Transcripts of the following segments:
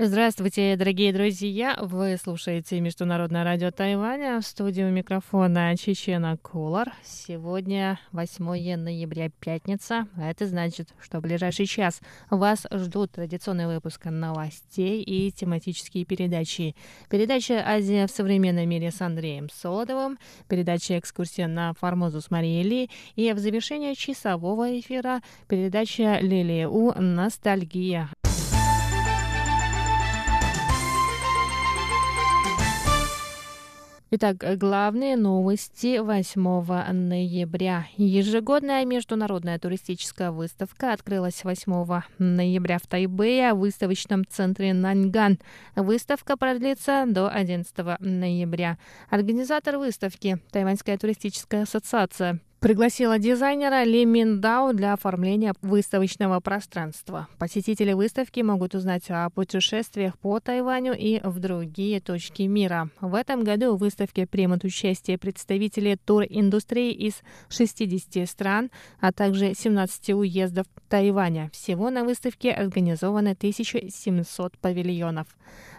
Здравствуйте, дорогие друзья! Вы слушаете Международное радио Тайваня. В студию микрофона Чечена Кулар. Сегодня 8 ноября, пятница. А это значит, что в ближайший час вас ждут традиционный выпуск новостей и тематические передачи. Передача «Азия в современном мире» с Андреем Солодовым, передача «Экскурсия на Формозу» с Марией Ли и в завершение часового эфира передача «Лилия У. Ностальгия». Итак, главные новости 8 ноября. Ежегодная международная туристическая выставка открылась 8 ноября в Тайбэе в выставочном центре Наньган. Выставка продлится до 11 ноября. Организатор выставки – Тайваньская туристическая ассоциация пригласила дизайнера Ли Миндао для оформления выставочного пространства. Посетители выставки могут узнать о путешествиях по Тайваню и в другие точки мира. В этом году в выставке примут участие представители туриндустрии из 60 стран, а также 17 уездов Тайваня. Всего на выставке организовано 1700 павильонов.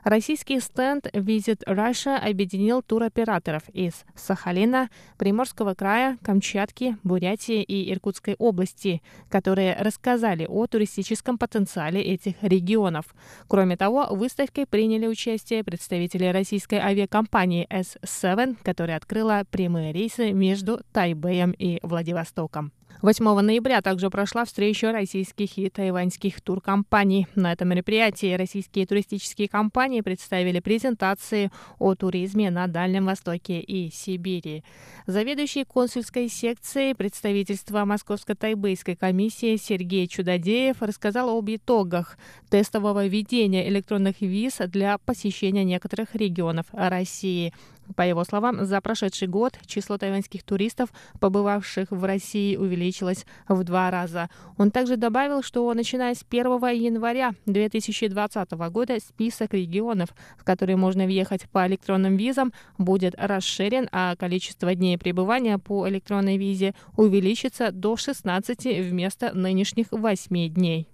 Российский стенд Visit Russia объединил туроператоров из Сахалина, Приморского края, Камчатки, Бурятии и Иркутской области, которые рассказали о туристическом потенциале этих регионов. Кроме того, в выставке приняли участие представители российской авиакомпании S7, которая открыла прямые рейсы между Тайбэем и Владивостоком. 8 ноября также прошла встреча российских и тайваньских туркомпаний. На этом мероприятии российские туристические компании представили презентации о туризме на Дальнем Востоке и Сибири. Заведующий консульской секцией представительства Московско-Тайбэйской комиссии Сергей Чудодеев рассказал об итогах тестового введения электронных виз для посещения некоторых регионов России. По его словам, за прошедший год число тайваньских туристов, побывавших в России, увеличилось в два раза. Он также добавил, что начиная с 1 января 2020 года список регионов, в которые можно въехать по электронным визам, будет расширен, а количество дней пребывания по электронной визе увеличится до 16 вместо нынешних 8 дней.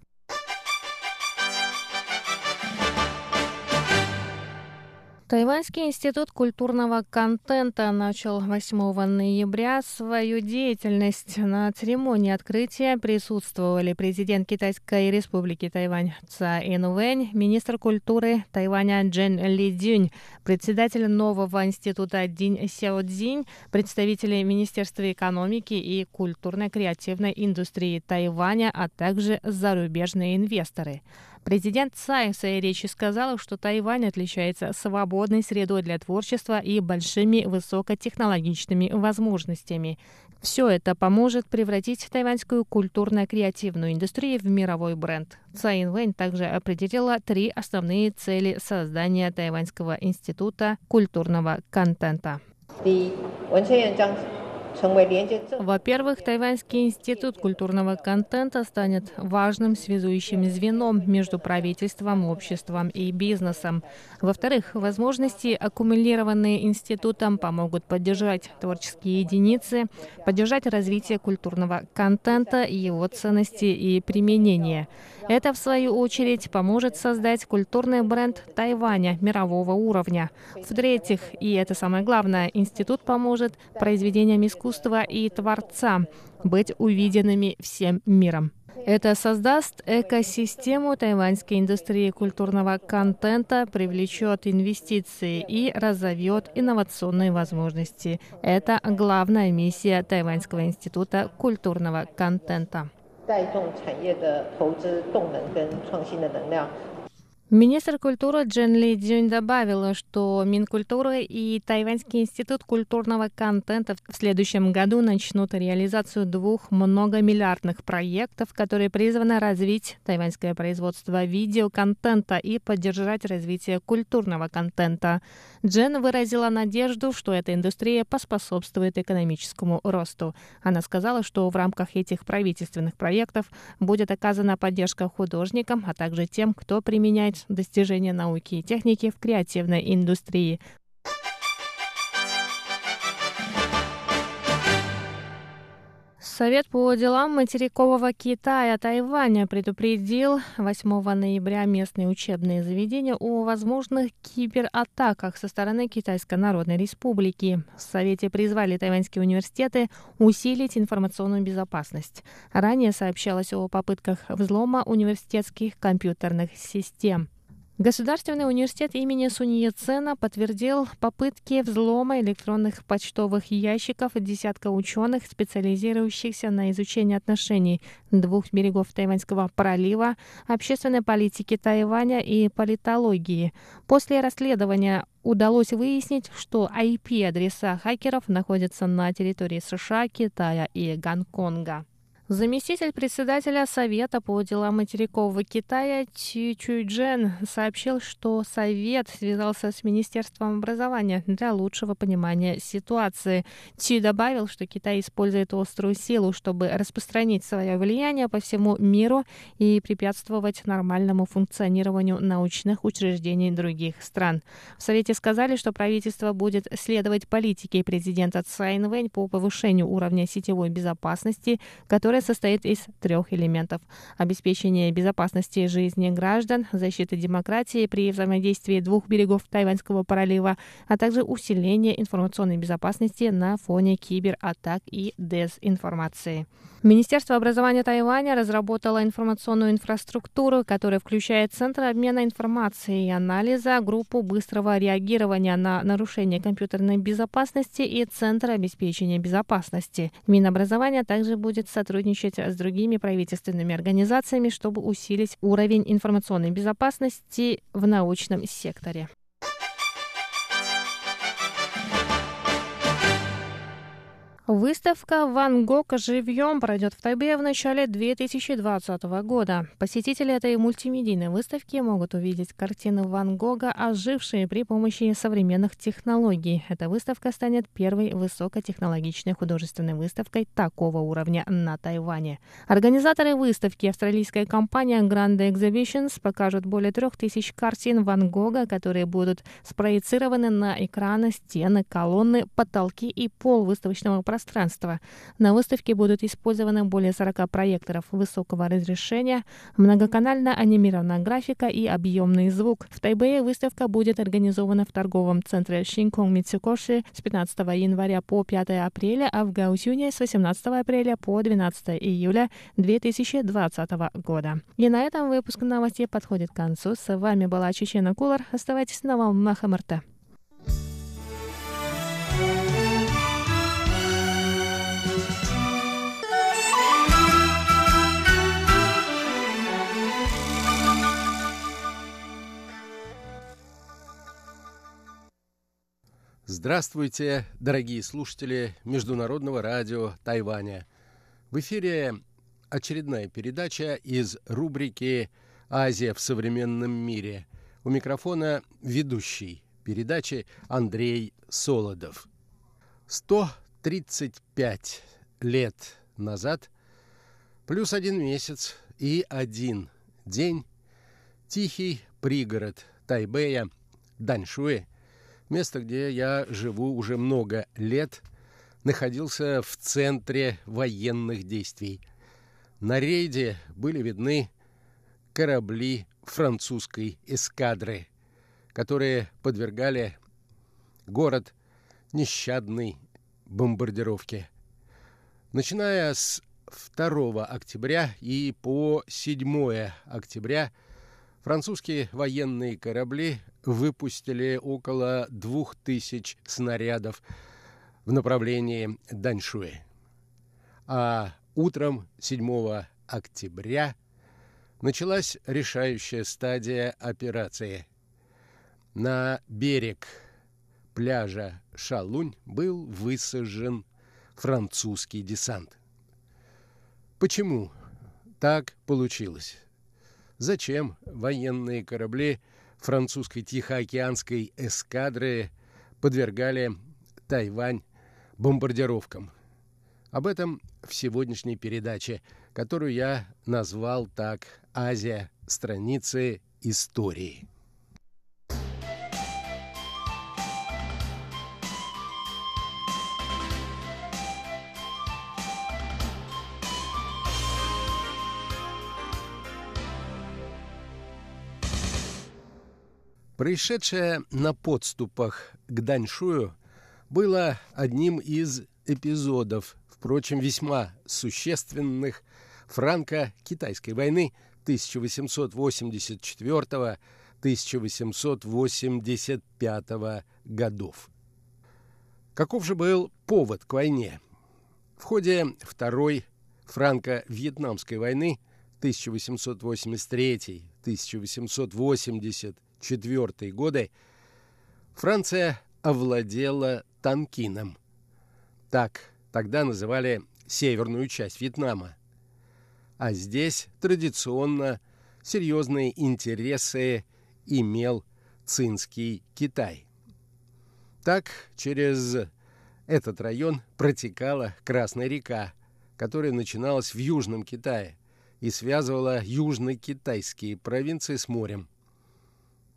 Тайваньский институт культурного контента начал 8 ноября свою деятельность. На церемонии открытия присутствовали президент Китайской республики Тайвань Цаин Вэнь, министр культуры Тайваня Джен Ли Дюнь, председатель нового института Динь Сяо Цзинь, представители Министерства экономики и культурно-креативной индустрии Тайваня, а также зарубежные инвесторы. Президент Цай в своей речи сказал, что Тайвань отличается свободной средой для творчества и большими высокотехнологичными возможностями. Все это поможет превратить тайваньскую культурно-креативную индустрию в мировой бренд. Цай Инвэнь также определила три основные цели создания Тайваньского института культурного контента. Во-первых, Тайваньский институт культурного контента станет важным связующим звеном между правительством, обществом и бизнесом. Во-вторых, возможности, аккумулированные институтом, помогут поддержать творческие единицы, поддержать развитие культурного контента, его ценности и применения. Это, в свою очередь, поможет создать культурный бренд Тайваня мирового уровня. В-третьих, и это самое главное, институт поможет произведениям искусства и творцам быть увиденными всем миром. Это создаст экосистему тайваньской индустрии культурного контента, привлечет инвестиции и разовьет инновационные возможности. Это главная миссия Тайваньского института культурного контента. 带动产业的投资动能跟创新的能量。 Министр культуры Джен Ли Цзюнь добавила, что Минкультуры и Тайваньский институт культурного контента в следующем году начнут реализацию двух многомиллиардных проектов, которые призваны развить тайваньское производство видеоконтента и поддержать развитие культурного контента. Джен выразила надежду, что эта индустрия поспособствует экономическому росту. Она сказала, что в рамках этих правительственных проектов будет оказана поддержка художникам, а также тем, кто применяет достижения науки и техники в креативной индустрии. Совет по делам материкового Китая Тайваня предупредил 8 ноября местные учебные заведения о возможных кибератаках со стороны Китайской Народной Республики. В Совете призвали тайваньские университеты усилить информационную безопасность. Ранее сообщалось о попытках взлома университетских компьютерных систем. Государственный университет имени Сунье Цена подтвердил попытки взлома электронных почтовых ящиков десятка ученых, специализирующихся на изучении отношений двух берегов Тайваньского пролива, общественной политики Тайваня и политологии. После расследования удалось выяснить, что IP-адреса хакеров находятся на территории США, Китая и Гонконга. Заместитель председателя Совета по делам материкового Китая Чи Чуйджен сообщил, что Совет связался с Министерством образования для лучшего понимания ситуации. Чи добавил, что Китай использует острую силу, чтобы распространить свое влияние по всему миру и препятствовать нормальному функционированию научных учреждений других стран. В Совете сказали, что правительство будет следовать политике президента Цай Инвэнь по повышению уровня сетевой безопасности, которая которая состоит из трех элементов. Обеспечение безопасности жизни граждан, защиты демократии при взаимодействии двух берегов Тайваньского пролива, а также усиление информационной безопасности на фоне кибератак и дезинформации. Министерство образования Тайваня разработало информационную инфраструктуру, которая включает Центр обмена информацией и анализа, группу быстрого реагирования на нарушение компьютерной безопасности и Центр обеспечения безопасности. Минобразование также будет сотрудничать с другими правительственными организациями, чтобы усилить уровень информационной безопасности в научном секторе. Выставка «Ван Гог. Живьем» пройдет в Тайбе в начале 2020 года. Посетители этой мультимедийной выставки могут увидеть картины Ван Гога, ожившие при помощи современных технологий. Эта выставка станет первой высокотехнологичной художественной выставкой такого уровня на Тайване. Организаторы выставки, австралийская компания Grand Exhibitions, покажут более трех тысяч картин Ван Гога, которые будут спроецированы на экраны, стены, колонны, потолки и пол выставочного пространства пространства. На выставке будут использованы более 40 проекторов высокого разрешения, многоканальная анимированная графика и объемный звук. В Тайбэе выставка будет организована в торговом центре Шинконг Митсукоши с 15 января по 5 апреля, а в Гаусюне с 18 апреля по 12 июля 2020 года. И на этом выпуск новостей подходит к концу. С вами была Чечена Кулар. Оставайтесь на волнах МРТ. Здравствуйте, дорогие слушатели Международного радио Тайваня. В эфире очередная передача из рубрики «Азия в современном мире». У микрофона ведущий передачи Андрей Солодов. 135 лет назад, плюс один месяц и один день, тихий пригород Тайбэя, Даньшуэ – Место, где я живу уже много лет, находился в центре военных действий. На рейде были видны корабли французской эскадры, которые подвергали город нещадной бомбардировке. Начиная с 2 октября и по 7 октября французские военные корабли выпустили около двух тысяч снарядов в направлении Даньшуэ. А утром 7 октября началась решающая стадия операции. На берег пляжа Шалунь был высажен французский десант. Почему так получилось? Зачем военные корабли – французской Тихоокеанской эскадры подвергали Тайвань бомбардировкам. Об этом в сегодняшней передаче, которую я назвал так «Азия. Страницы истории». Происшедшее на подступах к Даньшую было одним из эпизодов, впрочем, весьма существенных франко-китайской войны 1884-1885 годов. Каков же был повод к войне? В ходе Второй франко-вьетнамской войны 1883-1884 годы Франция овладела Танкином. Так тогда называли северную часть Вьетнама. А здесь традиционно серьезные интересы имел Цинский Китай. Так через этот район протекала Красная река, которая начиналась в Южном Китае и связывала южно-китайские провинции с морем.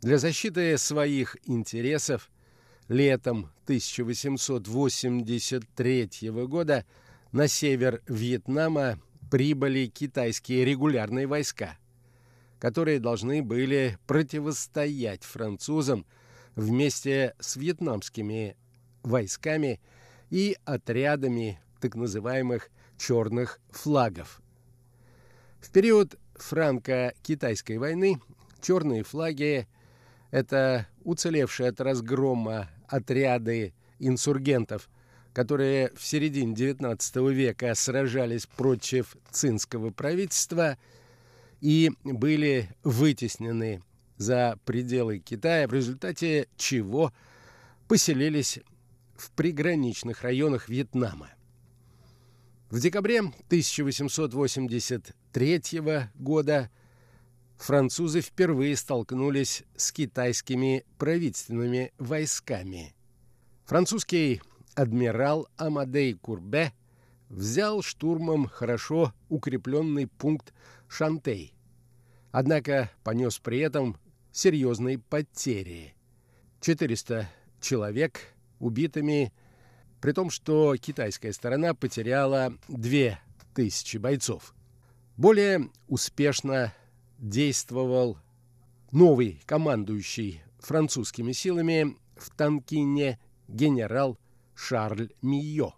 Для защиты своих интересов летом 1883 года на север Вьетнама прибыли китайские регулярные войска, которые должны были противостоять французам вместе с вьетнамскими войсками и отрядами так называемых черных флагов. В период франко-китайской войны черные флаги – это уцелевшие от разгрома отряды инсургентов, которые в середине XIX века сражались против цинского правительства и были вытеснены за пределы Китая, в результате чего поселились в приграничных районах Вьетнама. В декабре 1883 года французы впервые столкнулись с китайскими правительственными войсками. Французский адмирал Амадей Курбе взял штурмом хорошо укрепленный пункт Шантей, однако понес при этом серьезные потери. 400 человек убитыми при том, что китайская сторона потеряла 2000 бойцов. Более успешно действовал новый командующий французскими силами в Танкине генерал Шарль Мийо.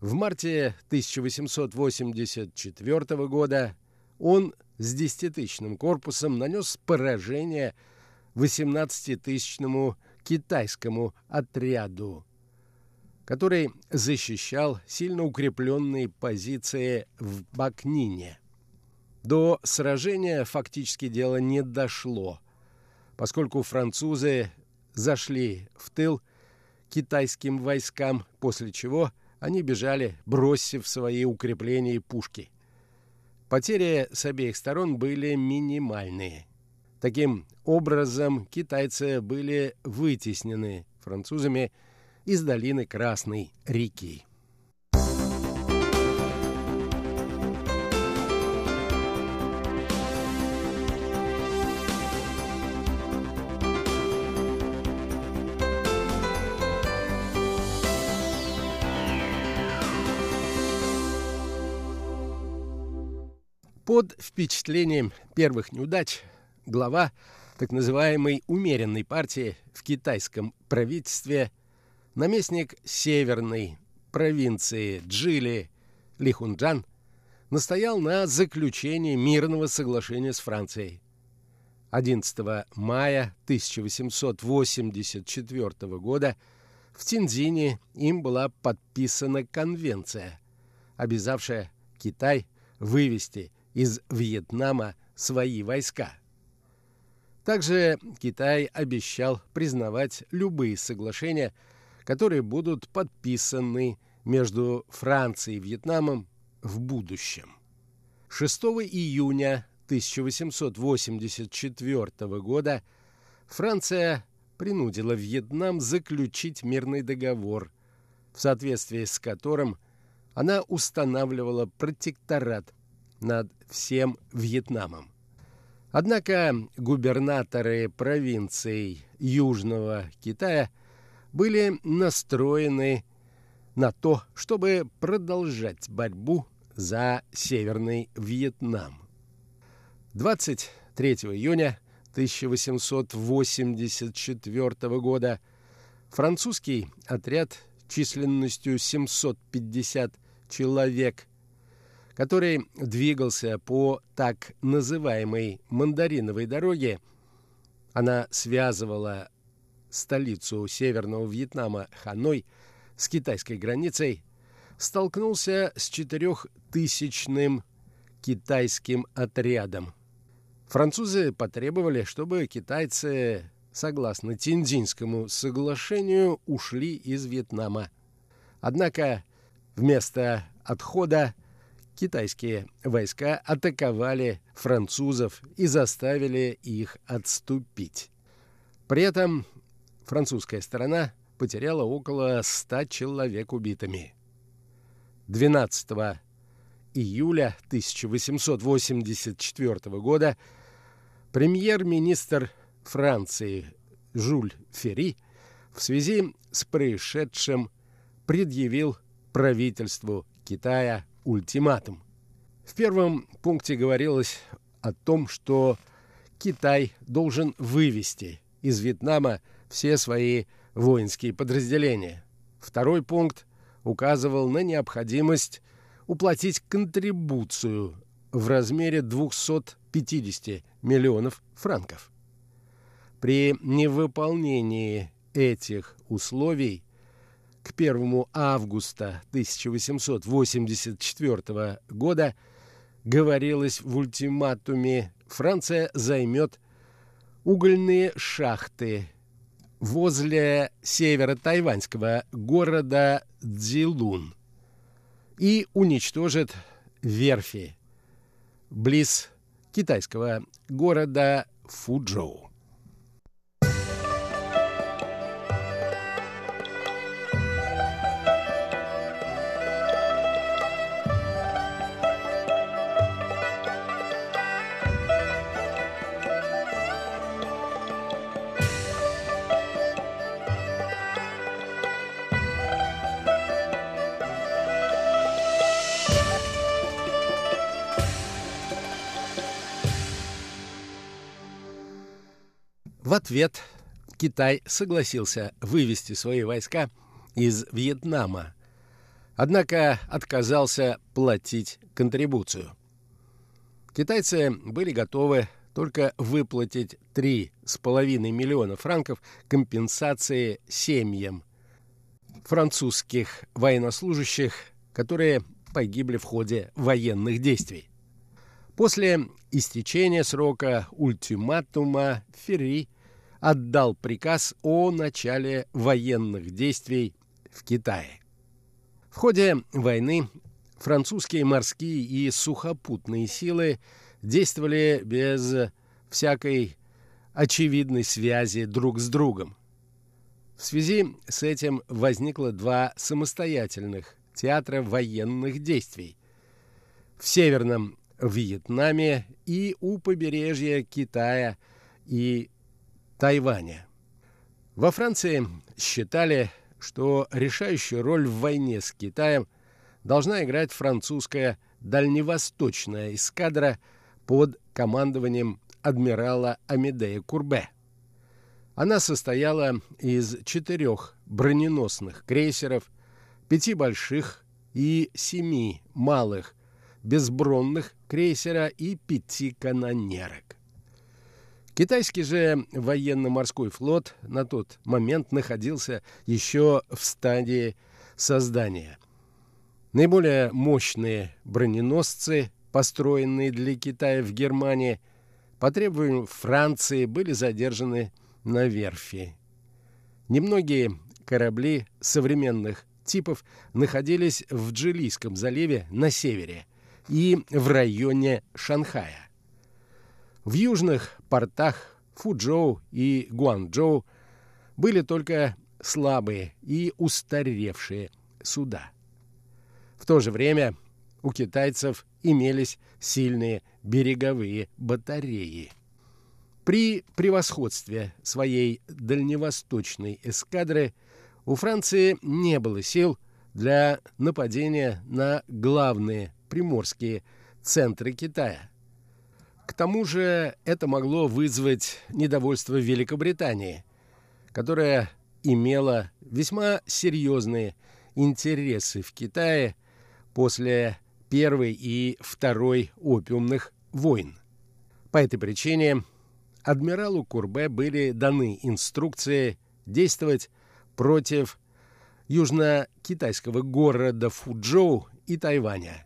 В марте 1884 года он с десятитысячным корпусом нанес поражение 18-тысячному китайскому отряду который защищал сильно укрепленные позиции в Бакнине. До сражения фактически дело не дошло, поскольку французы зашли в тыл китайским войскам, после чего они бежали, бросив свои укрепления и пушки. Потери с обеих сторон были минимальные. Таким образом, китайцы были вытеснены французами – из долины Красной реки. Под впечатлением первых неудач глава так называемой умеренной партии в китайском правительстве наместник северной провинции Джили Лихунджан настоял на заключении мирного соглашения с Францией. 11 мая 1884 года в Тинзине им была подписана конвенция, обязавшая Китай вывести из Вьетнама свои войска. Также Китай обещал признавать любые соглашения – которые будут подписаны между Францией и Вьетнамом в будущем. 6 июня 1884 года Франция принудила Вьетнам заключить мирный договор, в соответствии с которым она устанавливала протекторат над всем Вьетнамом. Однако губернаторы провинций Южного Китая были настроены на то, чтобы продолжать борьбу за Северный Вьетнам. 23 июня 1884 года французский отряд численностью 750 человек, который двигался по так называемой «мандариновой дороге», она связывала столицу Северного Вьетнама Ханой с китайской границей, столкнулся с четырехтысячным китайским отрядом. Французы потребовали, чтобы китайцы, согласно Тиньцзинскому соглашению, ушли из Вьетнама. Однако вместо отхода китайские войска атаковали французов и заставили их отступить. При этом французская сторона потеряла около 100 человек убитыми. 12 июля 1884 года премьер-министр Франции Жюль Ферри в связи с происшедшим предъявил правительству Китая ультиматум. В первом пункте говорилось о том, что Китай должен вывести из Вьетнама все свои воинские подразделения. Второй пункт указывал на необходимость уплатить контрибуцию в размере 250 миллионов франков. При невыполнении этих условий к 1 августа 1884 года говорилось в ультиматуме Франция займет угольные шахты возле северо-тайваньского города Цзилун и уничтожит верфи близ китайского города Фуджоу. Ответ Китай согласился вывести свои войска из Вьетнама, однако отказался платить контрибуцию. Китайцы были готовы только выплатить 3,5 миллиона франков компенсации семьям французских военнослужащих, которые погибли в ходе военных действий. После истечения срока ультиматума Ферри отдал приказ о начале военных действий в Китае. В ходе войны французские морские и сухопутные силы действовали без всякой очевидной связи друг с другом. В связи с этим возникло два самостоятельных театра военных действий. В Северном Вьетнаме и у побережья Китая и Тайваня. Во Франции считали, что решающую роль в войне с Китаем должна играть французская дальневосточная эскадра под командованием адмирала Амедея Курбе. Она состояла из четырех броненосных крейсеров, пяти больших и семи малых безбронных крейсера и пяти канонерок. Китайский же военно-морской флот на тот момент находился еще в стадии создания. Наиболее мощные броненосцы, построенные для Китая в Германии, по требованию Франции были задержаны на верфи. Немногие корабли современных типов находились в Джилийском заливе на севере и в районе Шанхая. В южных портах Фуджоу и Гуанчжоу были только слабые и устаревшие суда. В то же время у китайцев имелись сильные береговые батареи. При превосходстве своей дальневосточной эскадры у Франции не было сил для нападения на главные приморские центры Китая К тому же это могло вызвать недовольство Великобритании, которая имела весьма серьезные интересы в Китае после Первой и Второй опиумных войн. По этой причине адмиралу Курбе были даны инструкции действовать против южно-китайского города Фуджоу и Тайваня,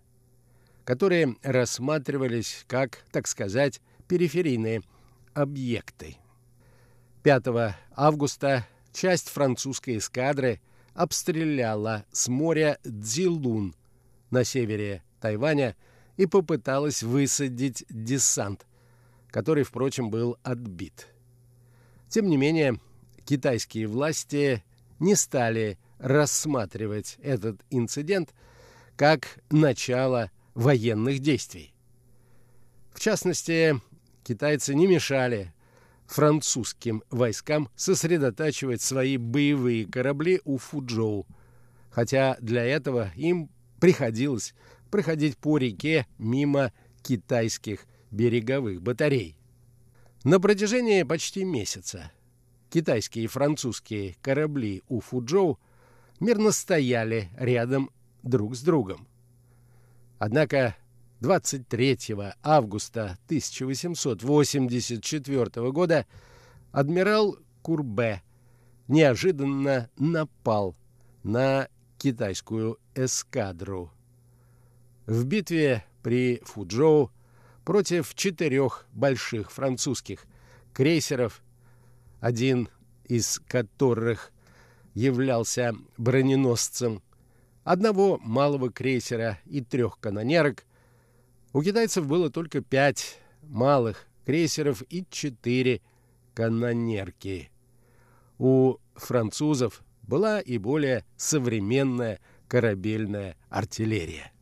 которые рассматривались как, так сказать, периферийные объекты. 5 августа часть французской эскадры обстреляла с моря Дзилун на севере Тайваня и попыталась высадить десант, который, впрочем, был отбит. Тем не менее, китайские власти не стали рассматривать этот инцидент как начало военных действий. В частности, китайцы не мешали французским войскам сосредотачивать свои боевые корабли у Фуджоу, хотя для этого им приходилось проходить по реке мимо китайских береговых батарей. На протяжении почти месяца китайские и французские корабли у Фуджоу мирно стояли рядом друг с другом. Однако 23 августа 1884 года адмирал Курбе неожиданно напал на китайскую эскадру. В битве при Фуджоу против четырех больших французских крейсеров, один из которых являлся броненосцем, одного малого крейсера и трех канонерок, у китайцев было только пять малых крейсеров и четыре канонерки. У французов была и более современная корабельная артиллерия.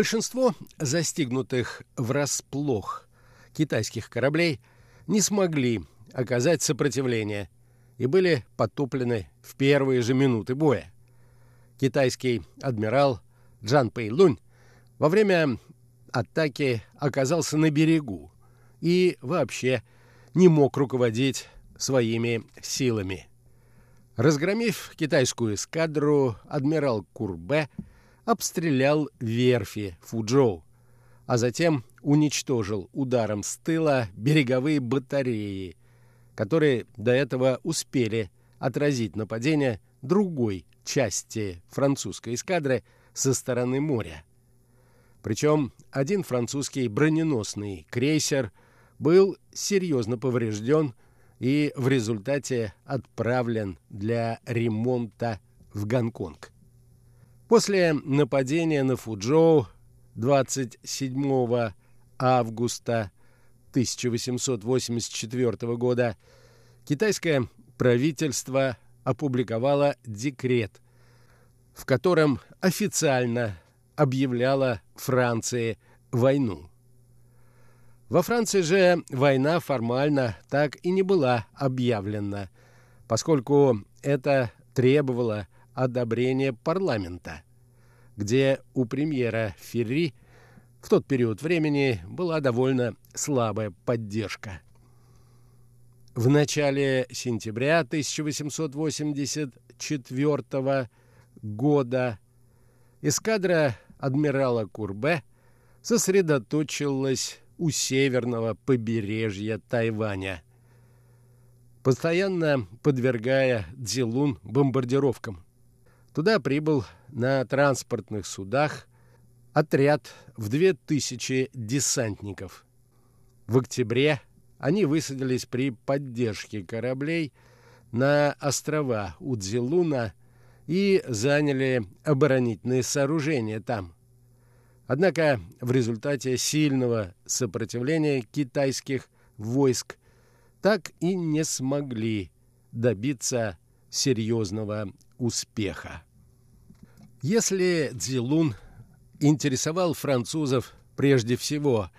Большинство застигнутых врасплох китайских кораблей не смогли оказать сопротивление и были потоплены в первые же минуты боя. Китайский адмирал Джан Пэй Лунь во время атаки оказался на берегу и вообще не мог руководить своими силами. Разгромив китайскую эскадру, адмирал Курбе – обстрелял верфи Фуджоу, а затем уничтожил ударом с тыла береговые батареи, которые до этого успели отразить нападение другой части французской эскадры со стороны моря. Причем один французский броненосный крейсер был серьезно поврежден и в результате отправлен для ремонта в Гонконг. После нападения на Фуджоу 27 августа 1884 года китайское правительство опубликовало декрет, в котором официально объявляло Франции войну. Во Франции же война формально так и не была объявлена, поскольку это требовало одобрения парламента, где у премьера Ферри в тот период времени была довольно слабая поддержка. В начале сентября 1884 года эскадра адмирала Курбе сосредоточилась у северного побережья Тайваня, постоянно подвергая Дзилун бомбардировкам. Туда прибыл на транспортных судах отряд в 2000 десантников. В октябре они высадились при поддержке кораблей на острова Удзилуна и заняли оборонительные сооружения там. Однако в результате сильного сопротивления китайских войск так и не смогли добиться серьезного успеха. Если Цзилун интересовал французов прежде всего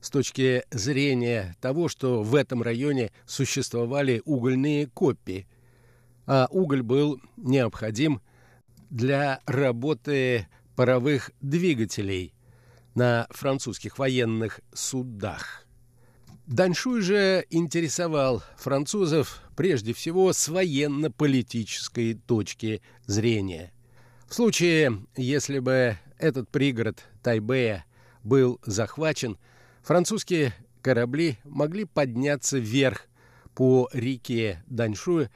с точки зрения того, что в этом районе существовали угольные копии, а уголь был необходим для работы паровых двигателей на французских военных судах. Даньшуй же интересовал французов прежде всего с военно-политической точки зрения. В случае, если бы этот пригород Тайбэя был захвачен, французские корабли могли подняться вверх по реке Даньшуй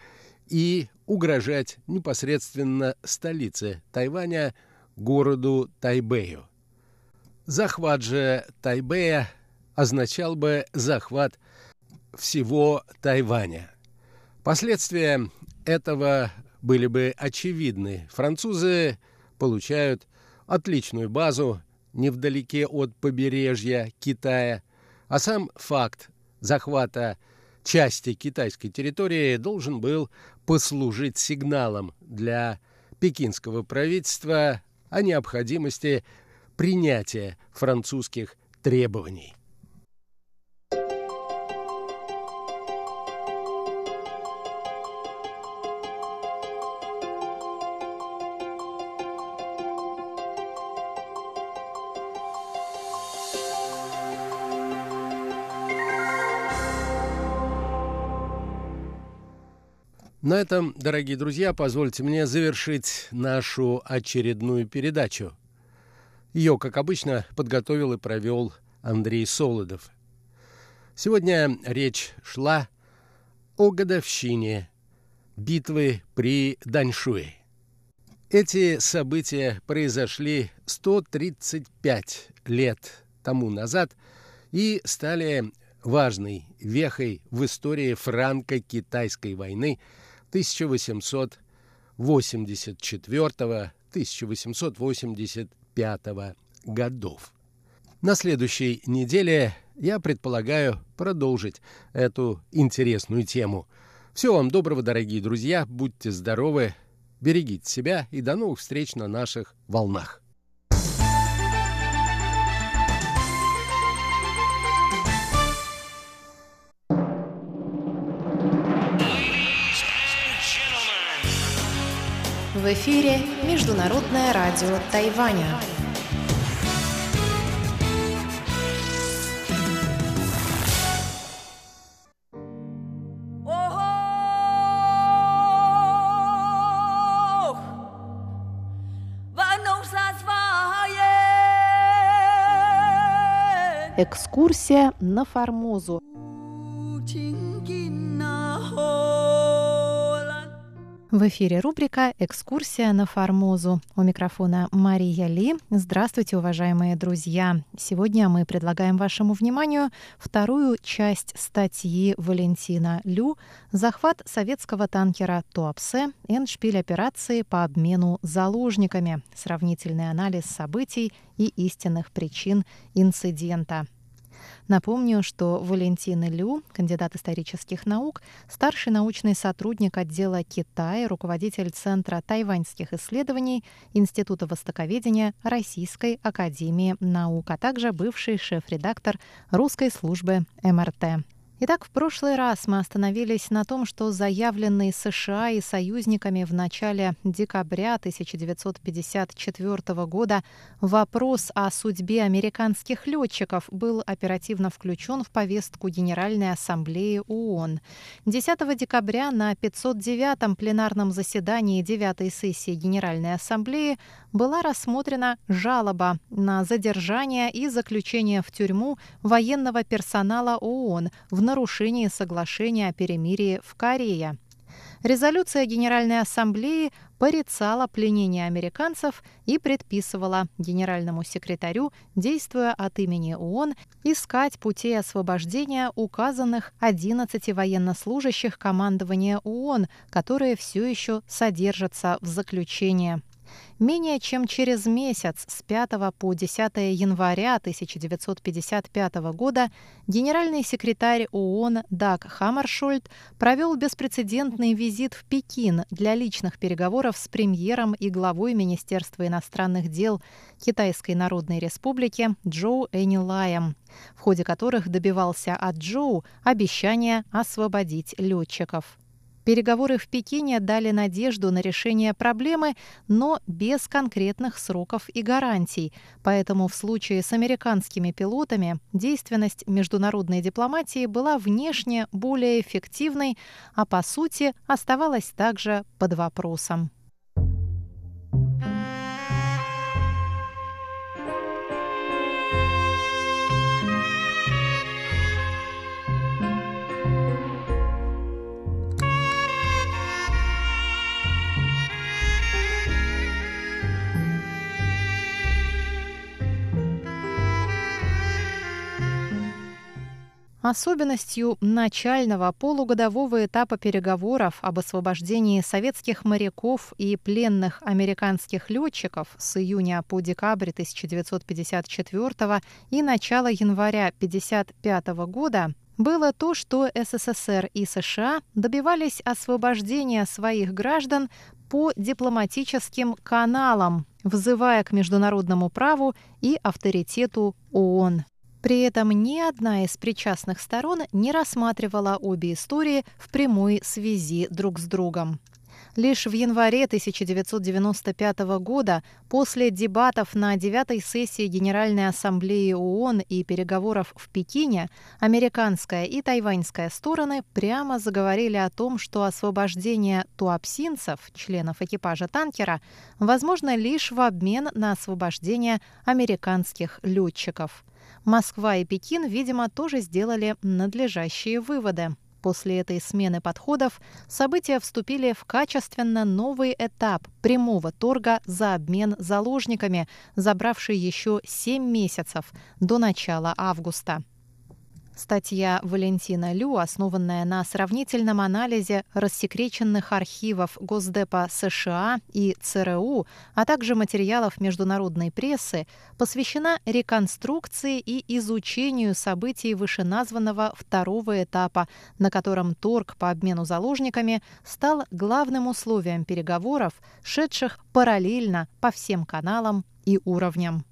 и угрожать непосредственно столице Тайваня, городу Тайбэю. Захват же Тайбэя означал бы захват всего Тайваня. Последствия этого были бы очевидны. Французы получают отличную базу невдалеке от побережья Китая, а сам факт захвата части китайской территории должен был послужить сигналом для пекинского правительства о необходимости принятия французских требований. На этом, дорогие друзья, позвольте мне завершить нашу очередную передачу. Ее, как обычно, подготовил и провел Андрей Солодов. Сегодня речь шла о годовщине битвы при Даньшуе. Эти события произошли 135 лет тому назад и стали важной вехой в истории франко-китайской войны – 1884-1885 годов. На следующей неделе я предполагаю продолжить эту интересную тему. Всего вам доброго, дорогие друзья, будьте здоровы, берегите себя и до новых встреч на наших волнах. В эфире Международное радио Тайваня. Экскурсия на Формозу. В эфире рубрика «Экскурсия на Формозу». У микрофона Мария Ли. Здравствуйте, уважаемые друзья! Сегодня мы предлагаем вашему вниманию вторую часть статьи Валентина Лю «Захват советского танкера Туапсе. Эншпиль операции по обмену заложниками. Сравнительный анализ событий и истинных причин инцидента». Напомню, что Валентин Лю, кандидат исторических наук, старший научный сотрудник отдела Китая, руководитель Центра тайваньских исследований Института востоковедения Российской академии наук, а также бывший шеф-редактор русской службы МРТ. Итак, в прошлый раз мы остановились на том, что заявленный США и союзниками в начале декабря 1954 года вопрос о судьбе американских летчиков был оперативно включен в повестку Генеральной Ассамблеи ООН. 10 декабря на 509-м пленарном заседании 9 сессии Генеральной Ассамблеи была рассмотрена жалоба на задержание и заключение в тюрьму военного персонала ООН в нарушении соглашения о перемирии в Корее. Резолюция Генеральной Ассамблеи порицала пленение американцев и предписывала генеральному секретарю, действуя от имени ООН, искать пути освобождения указанных 11 военнослужащих командования ООН, которые все еще содержатся в заключении. Менее чем через месяц, с 5 по 10 января 1955 года, генеральный секретарь ООН Даг Хаммаршольд провел беспрецедентный визит в Пекин для личных переговоров с премьером и главой Министерства иностранных дел Китайской Народной Республики Джоу Энилаем, в ходе которых добивался от Джоу обещания освободить летчиков. Переговоры в Пекине дали надежду на решение проблемы, но без конкретных сроков и гарантий. Поэтому в случае с американскими пилотами действенность международной дипломатии была внешне более эффективной, а по сути оставалась также под вопросом. Особенностью начального полугодового этапа переговоров об освобождении советских моряков и пленных американских летчиков с июня по декабрь 1954 и начало января 1955 года было то, что СССР и США добивались освобождения своих граждан по дипломатическим каналам, взывая к международному праву и авторитету ООН. При этом ни одна из причастных сторон не рассматривала обе истории в прямой связи друг с другом. Лишь в январе 1995 года, после дебатов на девятой сессии Генеральной Ассамблеи ООН и переговоров в Пекине, американская и тайваньская стороны прямо заговорили о том, что освобождение туапсинцев, членов экипажа танкера, возможно лишь в обмен на освобождение американских летчиков. Москва и Пекин, видимо, тоже сделали надлежащие выводы. После этой смены подходов события вступили в качественно новый этап прямого торга за обмен заложниками, забравший еще 7 месяцев до начала августа. Статья Валентина Лю, основанная на сравнительном анализе рассекреченных архивов Госдепа США и ЦРУ, а также материалов международной прессы, посвящена реконструкции и изучению событий вышеназванного второго этапа, на котором торг по обмену заложниками стал главным условием переговоров, шедших параллельно по всем каналам и уровням.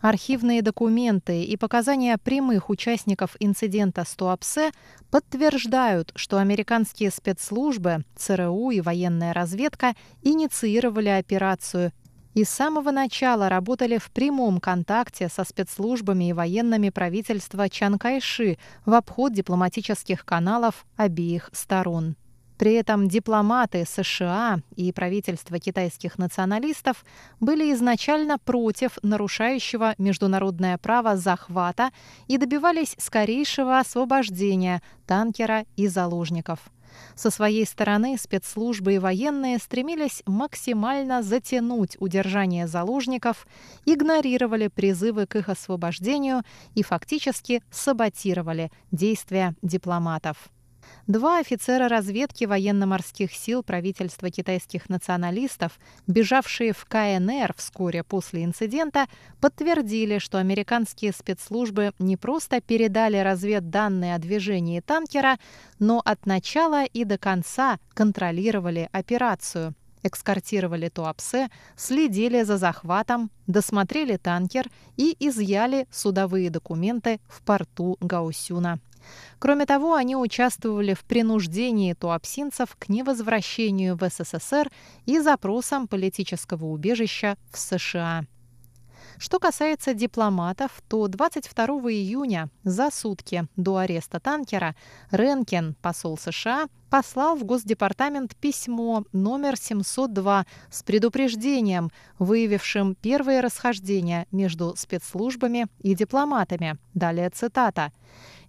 Архивные документы и показания прямых участников инцидента с Туапсе подтверждают, что американские спецслужбы, ЦРУ и военная разведка инициировали операцию и с самого начала работали в прямом контакте со спецслужбами и военными правительства Чан Кайши в обход дипломатических каналов обеих сторон. При этом дипломаты США и правительство китайских националистов были изначально против нарушающего международное право захвата и добивались скорейшего освобождения танкера и заложников. Со своей стороны спецслужбы и военные стремились максимально затянуть удержание заложников, игнорировали призывы к их освобождению и фактически саботировали действия дипломатов. Два офицера разведки военно-морских сил правительства китайских националистов, бежавшие в КНР вскоре после инцидента, подтвердили, что американские спецслужбы не просто передали разведданные о движении танкера, но от начала и до конца контролировали операцию экскортировали Туапсе, следили за захватом, досмотрели танкер и изъяли судовые документы в порту Гаусюна. Кроме того, они участвовали в принуждении туапсинцев к невозвращению в СССР и запросам политического убежища в США. Что касается дипломатов, то 22 июня, за сутки до ареста танкера, Ренкен, посол США, послал в Госдепартамент письмо номер 702 с предупреждением, выявившим первые расхождения между спецслужбами и дипломатами. Далее цитата.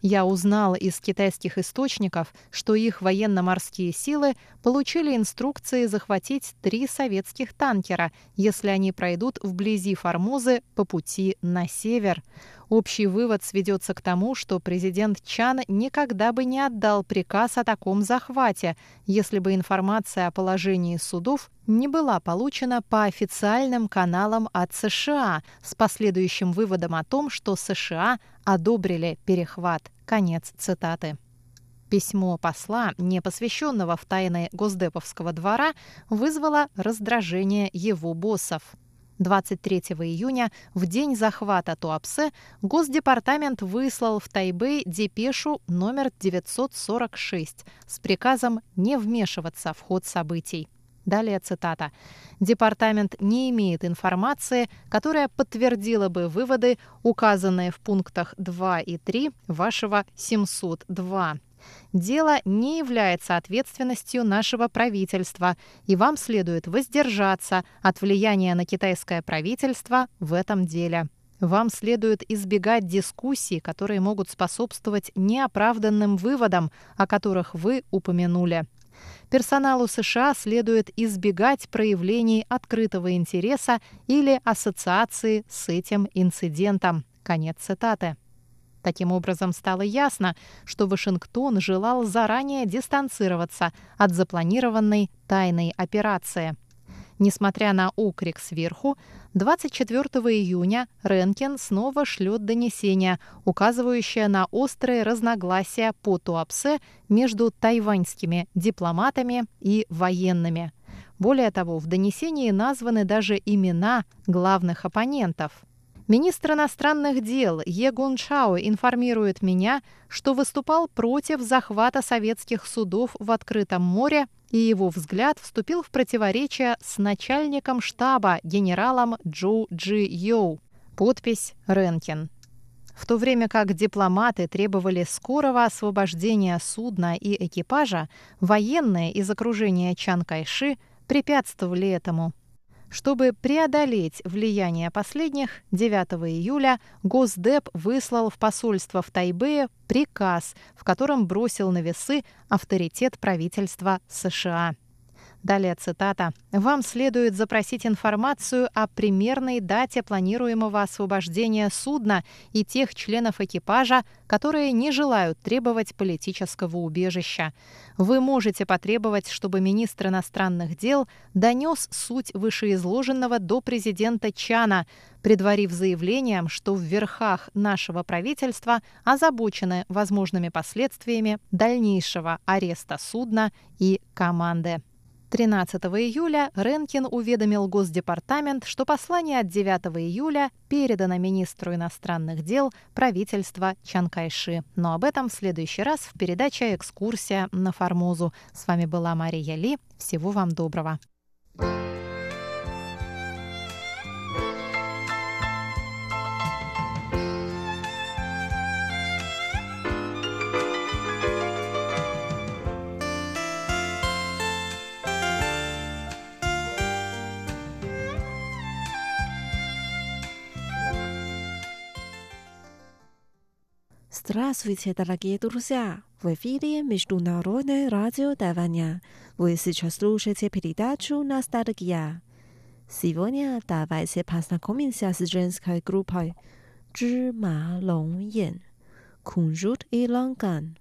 Я узнал из китайских источников, что их военно-морские силы получили инструкции захватить три советских танкера, если они пройдут вблизи Формозы по пути на север. Общий вывод сведется к тому, что президент Чан никогда бы не отдал приказ о таком захвате, если бы информация о положении судов не была получена по официальным каналам от США с последующим выводом о том, что США одобрили перехват. Конец цитаты. Письмо посла, не посвященного в тайны Госдеповского двора, вызвало раздражение его боссов. 23 июня, в день захвата Туапсе, Госдепартамент выслал в Тайбэй депешу номер 946 с приказом не вмешиваться в ход событий. Далее цитата. «Департамент не имеет информации, которая подтвердила бы выводы, указанные в пунктах 2 и 3 вашего 702 Дело не является ответственностью нашего правительства, и вам следует воздержаться от влияния на китайское правительство в этом деле. Вам следует избегать дискуссий, которые могут способствовать неоправданным выводам, о которых вы упомянули. Персоналу США следует избегать проявлений открытого интереса или ассоциации с этим инцидентом. Конец цитаты. Таким образом, стало ясно, что Вашингтон желал заранее дистанцироваться от запланированной тайной операции. Несмотря на окрик сверху, 24 июня Ренкин снова шлет донесение, указывающее на острые разногласия по Туапсе между тайваньскими дипломатами и военными. Более того, в донесении названы даже имена главных оппонентов. Министр иностранных дел Е Гун Чао информирует меня, что выступал против захвата советских судов в открытом море, и его взгляд вступил в противоречие с начальником штаба генералом Джу Джи Йоу. Подпись «Ренкин». В то время как дипломаты требовали скорого освобождения судна и экипажа, военные из окружения Чан Кайши препятствовали этому. Чтобы преодолеть влияние последних, 9 июля Госдеп выслал в посольство в Тайбэе приказ, в котором бросил на весы авторитет правительства США. Далее цитата. «Вам следует запросить информацию о примерной дате планируемого освобождения судна и тех членов экипажа, которые не желают требовать политического убежища. Вы можете потребовать, чтобы министр иностранных дел донес суть вышеизложенного до президента Чана, предварив заявлением, что в верхах нашего правительства озабочены возможными последствиями дальнейшего ареста судна и команды. 13 июля Ренкин уведомил Госдепартамент, что послание от 9 июля передано министру иностранных дел правительства Чанкайши. Но об этом в следующий раз в передаче «Экскурсия на Формозу». С вами была Мария Ли. Всего вам доброго. Здравствуйте, дорогие друзья! В эфире Международное радио Тайваня. Вы сейчас слушаете передачу «Ностальгия». Сегодня давайте познакомимся с женской группой «Чжма Лонgyен» кунжут и лонган.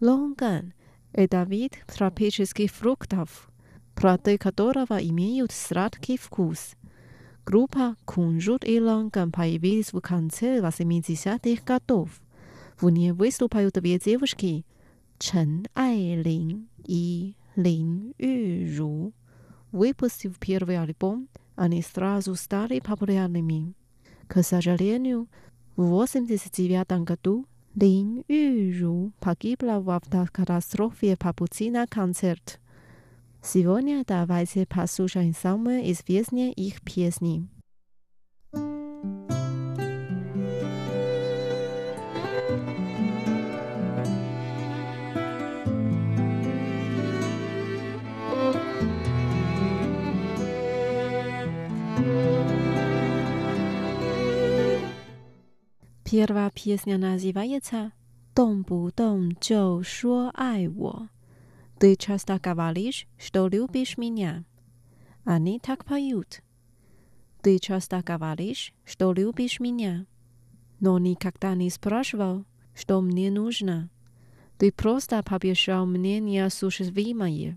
Лонган – это вид тропических фруктов, плоды которого имеют сладкий вкус. Группа «Кунжут и лонган» появилась в конце 80-х годов. В ней выступают две девушки – Чен Айлин и Лин Юру. Выпустив первый альбом, они сразу стали популярными. К сожалению, в 1989 году Лин Юру погибла в автокатастрофе по пути на концерт. Сегодня давайте послушаем самые известные их песни. Первая песня называется «Дом бу дом джо шо ай во». Ты часто говоришь, что любишь меня. Они так поют. Ты часто говоришь, что любишь меня. Но никогда не спрашивал, что мне нужно. Ты просто побежал мнение существимое.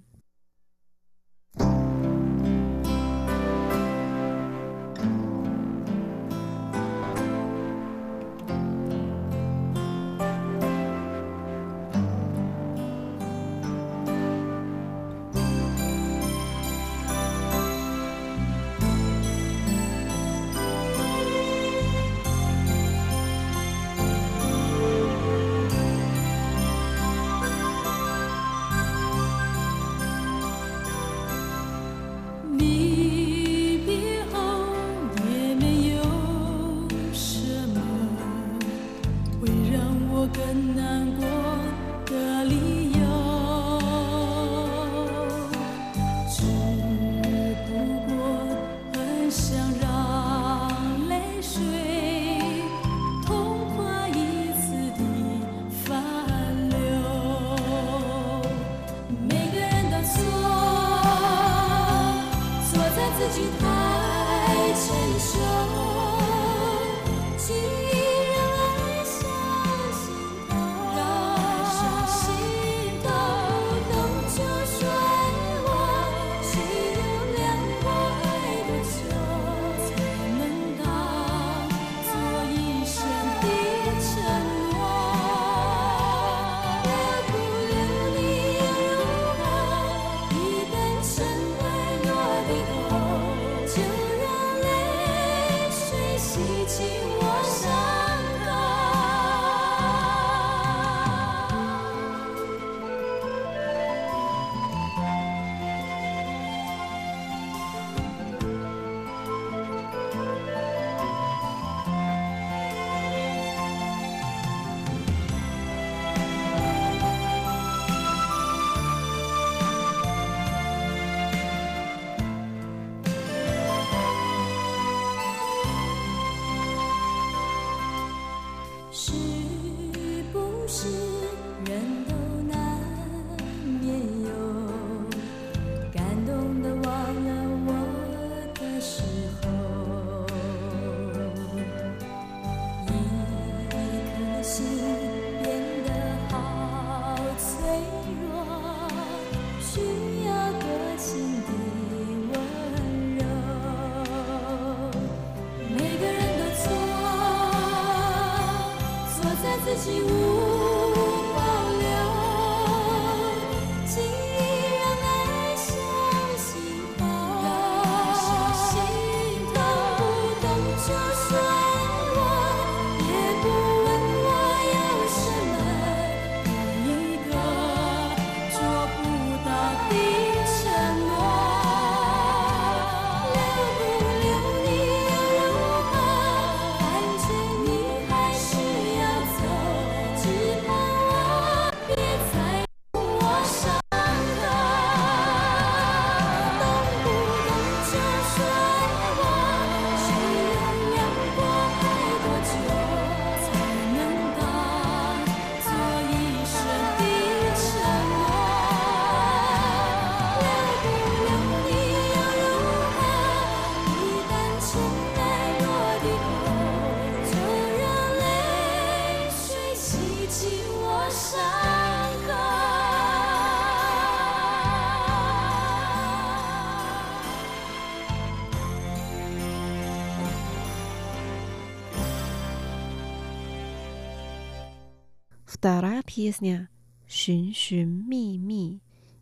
Песня «Шин шин ми ми».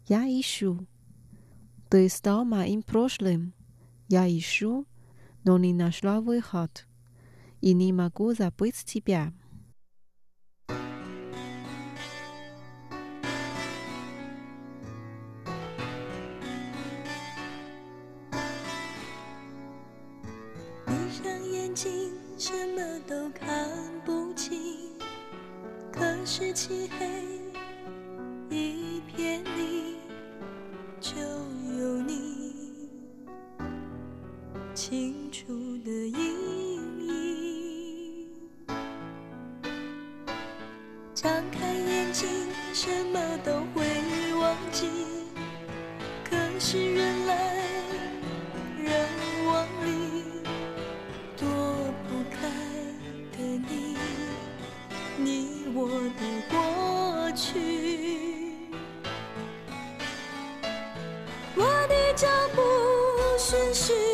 Я ищу. Ты стал моим прошлым. Я ищу, но не нашла выход. И не могу забыть тебя. 漆黑。脚步顺序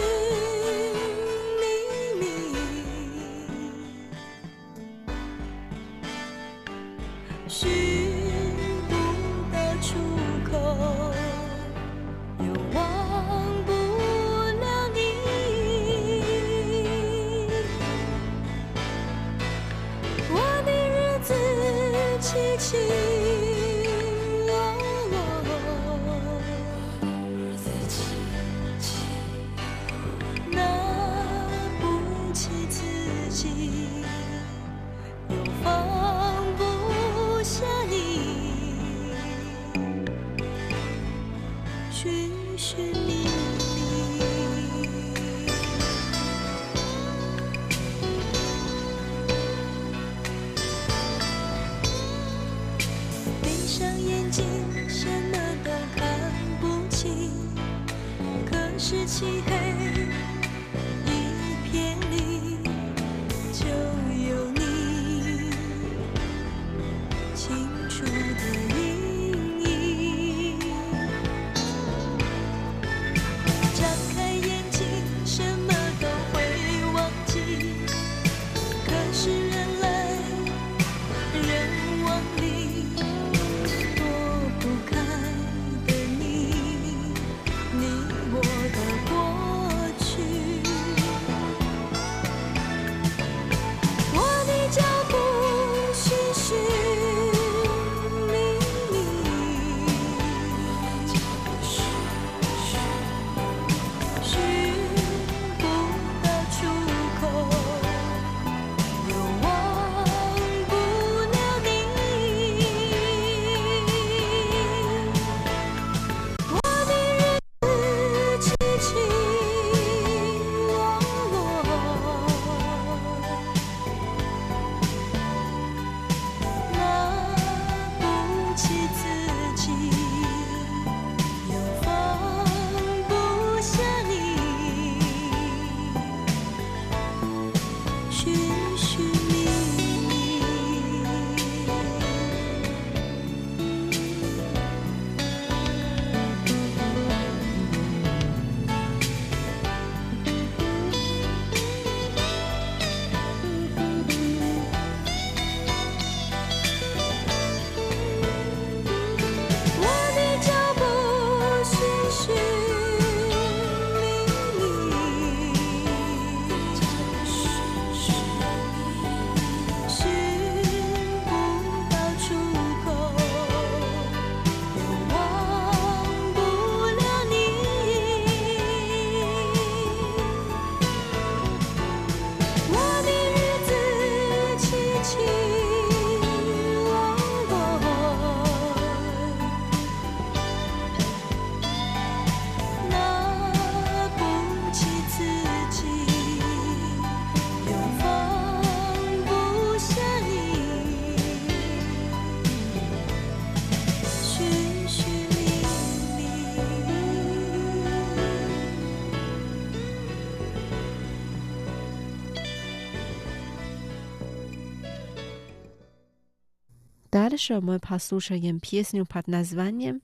Дальше мы послушаем песню под названием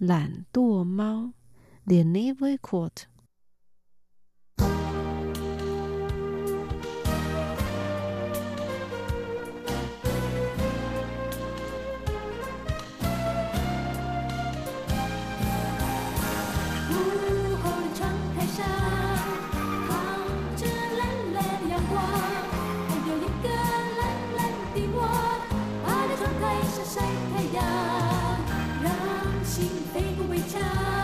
«Лан Дуо Мао» «Ленивый кот». 晒太阳让心飞过围墙。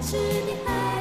是你还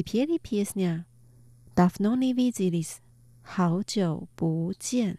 是皮里皮斯呀，达芙妮维吉里斯，好久不见。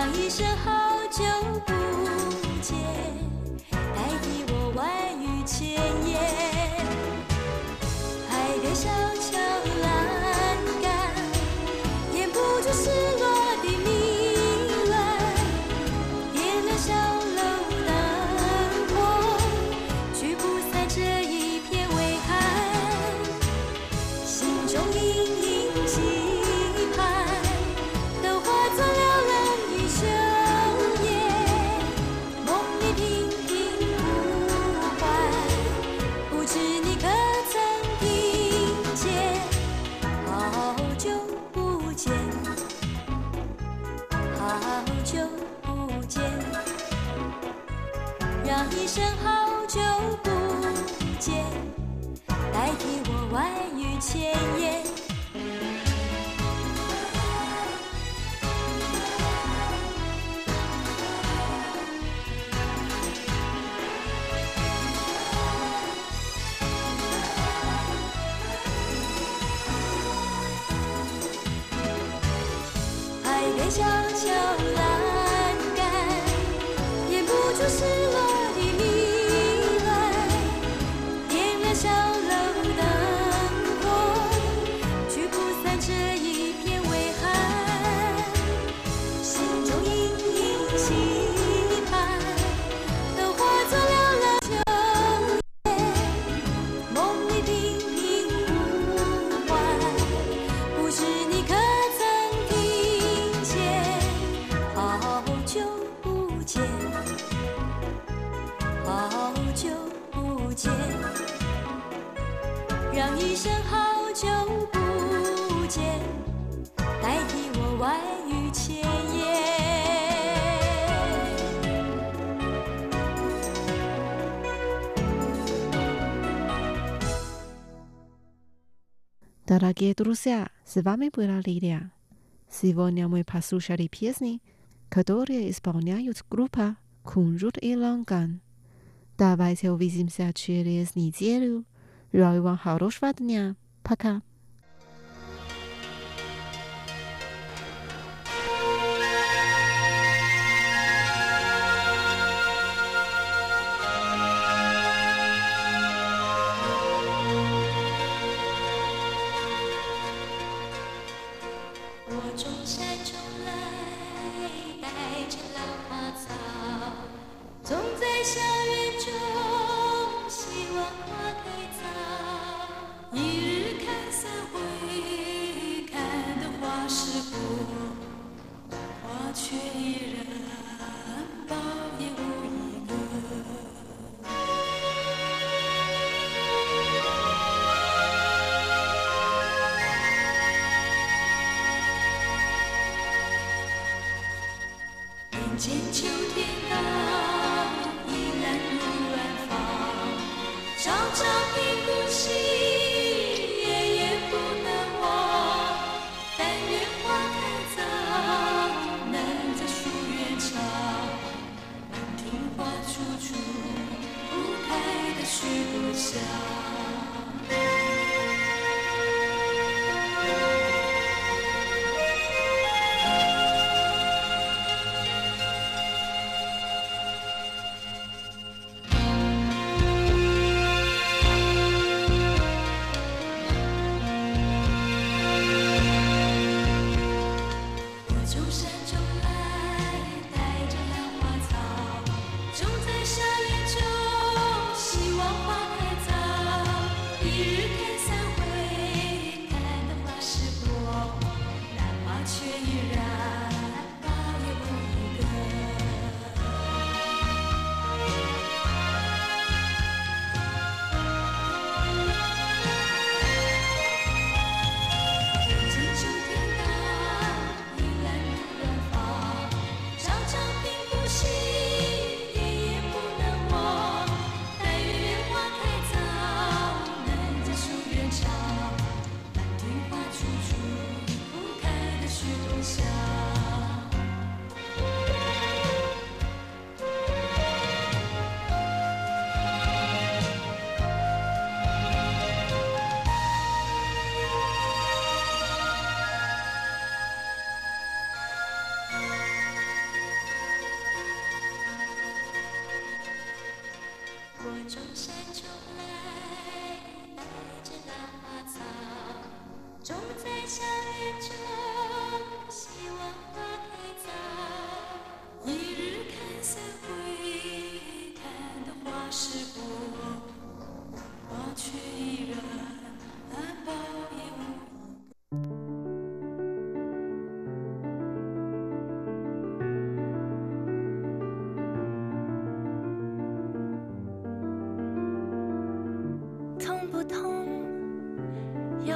叫一声好久不见，代替我万语千言。千言。Dala je Rusija, zvani Prolidia, si vona moja popularna pjesna, kada je izbornojut grupa kundurilongan. Давайте увидимся через неделю. Желаю вам хорошего дня. Пока.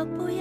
cowboy